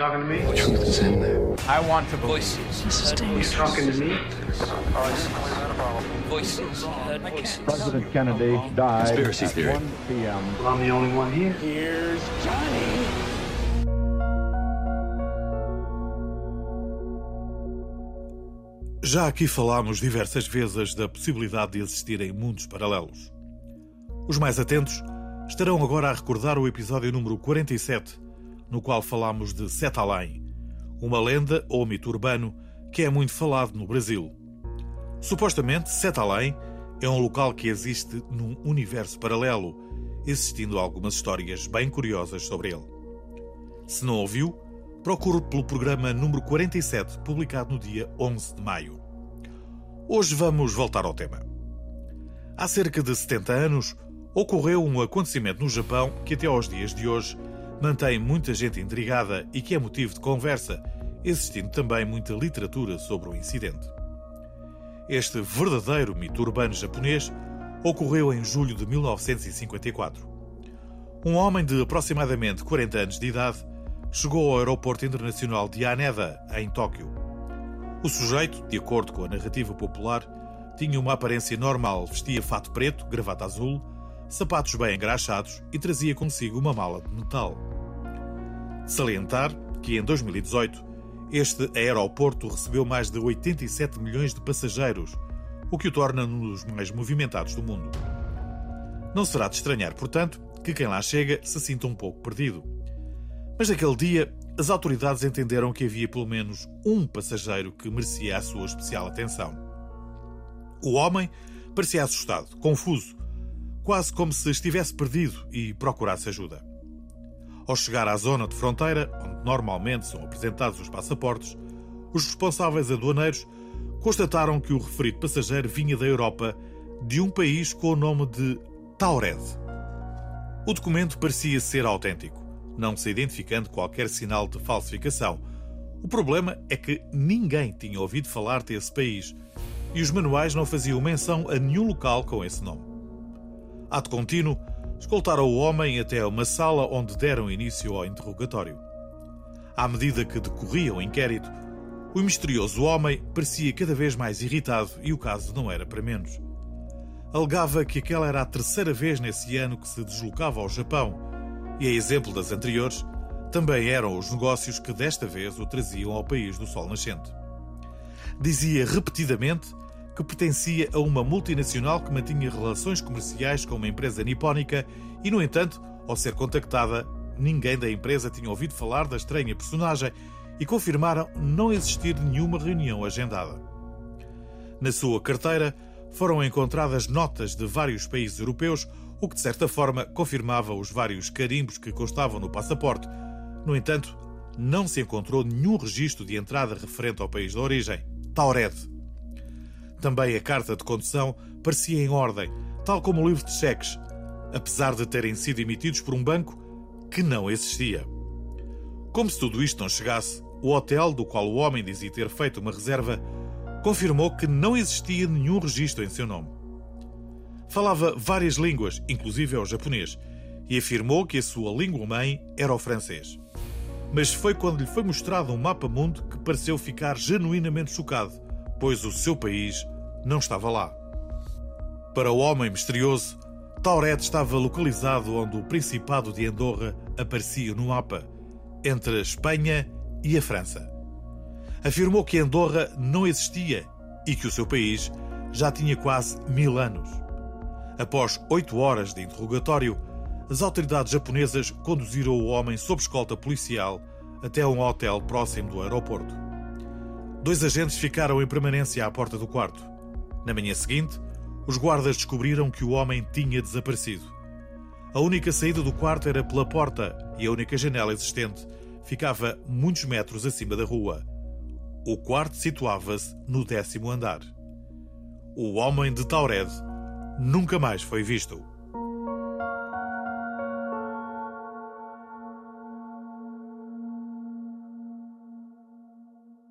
talking to me? The truth is in there. I want to voices. You talking to me? Voices. Heard voices. President Kennedy died Conspiracy at theory. 1 p.m. Well, I'm the only one here. Here's Johnny. Já aqui falámos diversas vezes da possibilidade de existirem mundos paralelos. Os mais atentos estarão agora a recordar o episódio número 47, no qual falámos de Sete Além, uma lenda ou mito urbano que é muito falado no Brasil. Supostamente, Sete Além é um local que existe num universo paralelo, existindo algumas histórias bem curiosas sobre ele. Se não ouviu, procure pelo programa número 47, publicado no dia 11 de maio. Hoje vamos voltar ao tema. Há cerca de 70 anos, ocorreu um acontecimento no Japão que até aos dias de hoje mantém muita gente intrigada e que é motivo de conversa, existindo também muita literatura sobre o incidente. Este verdadeiro mito urbano japonês ocorreu em julho de 1954. Um homem de aproximadamente 40 anos de idade chegou ao aeroporto internacional de Haneda, em Tóquio. O sujeito, de acordo com a narrativa popular, tinha uma aparência normal, vestia fato preto, gravata azul, sapatos bem engraxados e trazia consigo uma mala de metal. Salientar que em 2018 este aeroporto recebeu mais de 87 milhões de passageiros, o que o torna um dos mais movimentados do mundo. Não será de estranhar, portanto, que quem lá chega se sinta um pouco perdido. Mas naquele dia, as autoridades entenderam que havia pelo menos um passageiro que merecia a sua especial atenção. O homem parecia assustado, confuso, quase como se estivesse perdido e procurasse ajuda. Ao chegar à zona de fronteira, onde normalmente são apresentados os passaportes, os responsáveis aduaneiros constataram que o referido passageiro vinha da Europa de um país com o nome de Taured. O documento parecia ser autêntico, não se identificando qualquer sinal de falsificação. O problema é que ninguém tinha ouvido falar desse país e os manuais não faziam menção a nenhum local com esse nome. Ato contínuo, escoltaram o homem até uma sala onde deram início ao interrogatório. À medida que decorria o inquérito, o misterioso homem parecia cada vez mais irritado e o caso não era para menos. Alegava que aquela era a terceira vez nesse ano que se deslocava ao Japão e, a exemplo das anteriores, também eram os negócios que desta vez o traziam ao país do sol nascente. Dizia repetidamente que pertencia a uma multinacional que mantinha relações comerciais com uma empresa nipónica e, no entanto, ao ser contactada, ninguém da empresa tinha ouvido falar da estranha personagem e confirmaram não existir nenhuma reunião agendada. Na sua carteira foram encontradas notas de vários países europeus, o que de certa forma confirmava os vários carimbos que constavam no passaporte. No entanto, não se encontrou nenhum registro de entrada referente ao país de origem, Taured. Também a carta de condução parecia em ordem, tal como o livro de cheques, apesar de terem sido emitidos por um banco que não existia. Como se tudo isto não chegasse, o hotel do qual o homem dizia ter feito uma reserva confirmou que não existia nenhum registro em seu nome. Falava várias línguas, inclusive o japonês, e afirmou que a sua língua-mãe era o francês. Mas foi quando lhe foi mostrado um mapa-mundo que pareceu ficar genuinamente chocado, pois o seu país não estava lá. Para o homem misterioso, Tauret estava localizado onde o Principado de Andorra aparecia no mapa, entre a Espanha e a França. Afirmou que Andorra não existia e que o seu país já tinha quase mil anos. Após oito horas de interrogatório, as autoridades japonesas conduziram o homem sob escolta policial até um hotel próximo do aeroporto. Dois agentes ficaram em permanência à porta do quarto. Na manhã seguinte, os guardas descobriram que o homem tinha desaparecido. A única saída do quarto era pela porta e a única janela existente ficava muitos metros acima da rua. O quarto situava-se no décimo andar. O homem de Taured nunca mais foi visto.